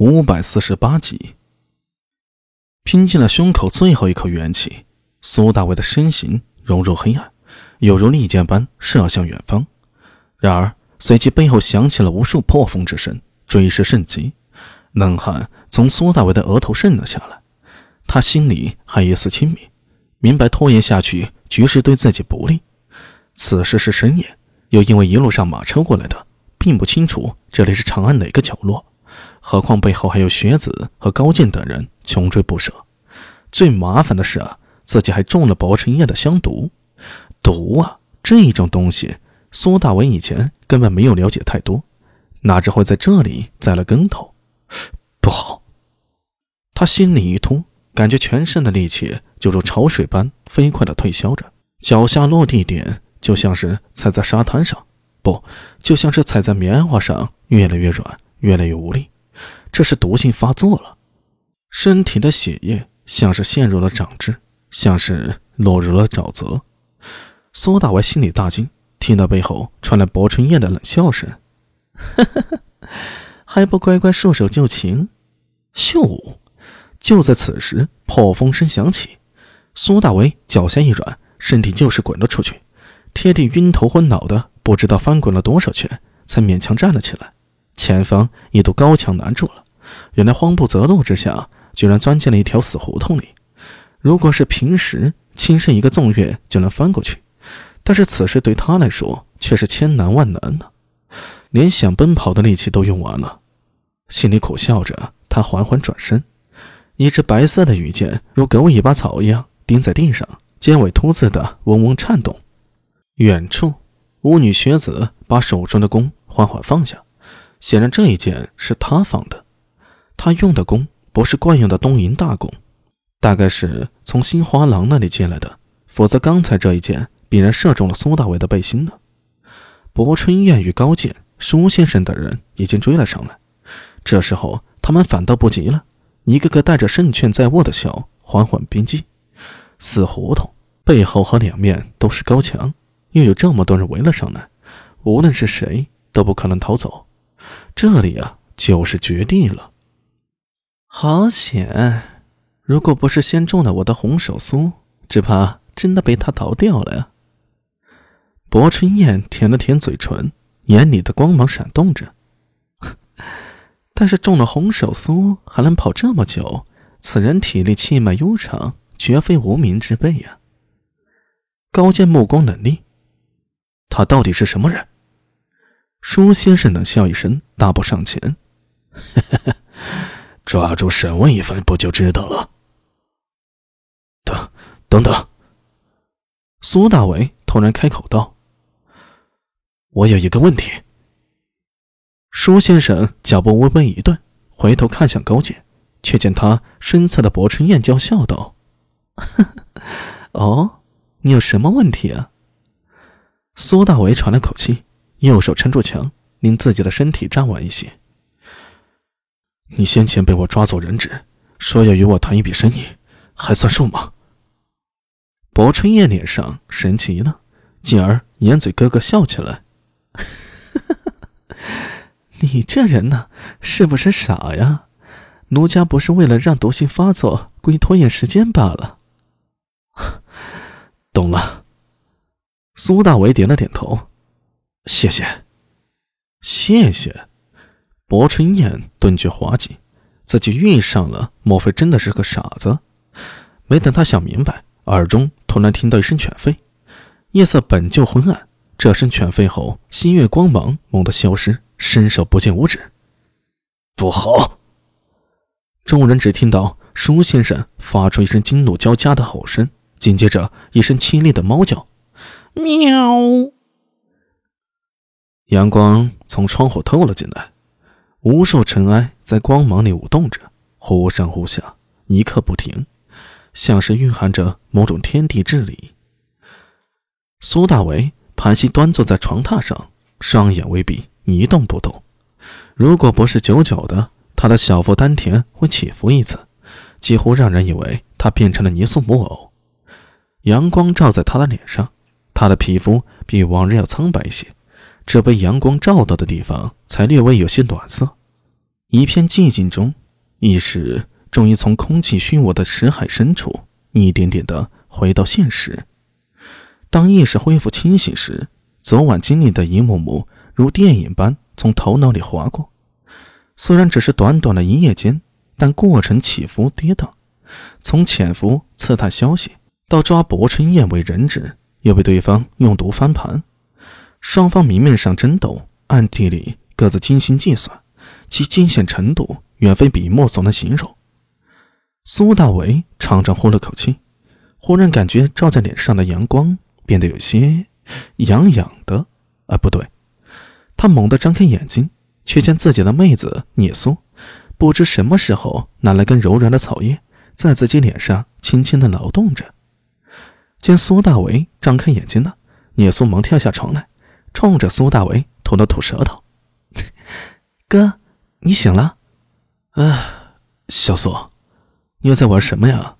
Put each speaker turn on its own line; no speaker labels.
五百四十八集，拼尽了胸口最后一口元气，苏大伟的身形融入黑暗，犹如利箭般射向远方。然而，随即背后响起了无数破风之声，追势甚急，冷汗从苏大伟的额头渗了下来。他心里还一丝清明，明白拖延下去局势对自己不利。此时是深夜，又因为一路上马车过来的，并不清楚这里是长安哪个角落。何况背后还有学子和高进等人穷追不舍，最麻烦的是啊，自己还中了薄尘叶的香毒。毒啊，这种东西，苏大伟以前根本没有了解太多，哪知会在这里栽了跟头。不好！他心里一突，感觉全身的力气就如潮水般飞快地退消着，脚下落地点就像是踩在沙滩上，不，就像是踩在棉花上，越来越软，越来越无力。这是毒性发作了，身体的血液像是陷入了掌汁，像是落入了沼泽。苏大为心里大惊，听到背后传来薄春燕的冷笑声：“ 还不乖乖束手就擒？”秀武！就在此时，破风声响起，苏大为脚下一软，身体就是滚了出去，贴地晕头昏脑的，不知道翻滚了多少圈，才勉强站了起来。前方一堵高墙拦住了，原来慌不择路之下，居然钻进了一条死胡同里。如果是平时，轻身一个纵跃就能翻过去，但是此时对他来说却是千难万难呢，连想奔跑的力气都用完了。心里苦笑着，他缓缓转身，一只白色的羽箭如狗尾巴草一样钉在地上，尖尾突刺的嗡嗡颤动。远处，巫女学子把手中的弓缓缓放下。显然这一箭是他放的，他用的弓不是惯用的东瀛大弓，大概是从新花郎那里借来的，否则刚才这一箭必然射中了苏大伟的背心呢。薄春燕与高健、舒先生等人已经追了上来，这时候他们反倒不急了，一个个带着胜券在握的笑，缓缓逼近。死胡同背后和两面都是高墙，又有这么多人围了上来，无论是谁都不可能逃走。这里啊，就是绝地了。好险！如果不是先中了我的红手酥，只怕真的被他逃掉了呀。薄春燕舔了舔嘴唇，眼里的光芒闪动着。但是中了红手酥还能跑这么久，此人体力气脉悠长，绝非无名之辈呀。高见目光冷厉，他到底是什么人？舒先生冷笑一声，大步上前：“
抓住审问一番，不就知道了？”
等，等等。苏大伟突然开口道：“我有一个问题。”舒先生脚步微微一顿，回头看向高健，却见他身侧的薄春燕娇笑道：“ 哦，你有什么问题啊？”苏大伟喘了口气。右手撑住墙，令自己的身体站稳一些。你先前被我抓做人质，说要与我谈一笔生意，还算数吗？薄春燕脸上神情一愣，继而掩嘴咯咯笑起来。你这人呢，是不是傻呀？奴家不是为了让毒性发作，故意拖延时间罢了。
懂了。
苏大为点了点头。谢谢，谢谢。薄春燕顿觉滑稽，自己遇上了，莫非真的是个傻子？没等他想明白，耳中突然听到一声犬吠。夜色本就昏暗，这声犬吠后，星月光芒猛地消失，伸手不见五指。
不好！
众人只听到舒先生发出一声惊怒交加的吼声，紧接着一声凄厉的猫叫：“喵！”阳光从窗户透了进来，无数尘埃在光芒里舞动着，忽上忽下，一刻不停，像是蕴含着某种天地之理。苏大为盘膝端坐在床榻上，双眼微闭，一动不动。如果不是久久的，他的小腹丹田会起伏一次，几乎让人以为他变成了泥塑木偶。阳光照在他的脸上，他的皮肤比往日要苍白一些。这被阳光照到的地方，才略微有些暖色。一片寂静中，意识终于从空气虚无的识海深处一点点的回到现实。当意识恢复清醒时，昨晚经历的一幕幕如电影般从头脑里划过。虽然只是短短的一夜间，但过程起伏跌宕，从潜伏刺探消息到抓薄春燕为人质，又被对方用毒翻盘，双方明面上争斗，暗地里各自精心计算。其惊险程度远非笔墨所能形容。苏大为长长呼了口气，忽然感觉照在脸上的阳光变得有些痒痒的。啊，不对！他猛地张开眼睛，却见自己的妹子聂苏，不知什么时候拿了根柔软的草叶，在自己脸上轻轻的挠动着。见苏大为张开眼睛了，聂苏忙跳下床来，冲着苏大为吐了吐舌头：“哥。”你醒了，
啊，小苏，你又在玩什么呀？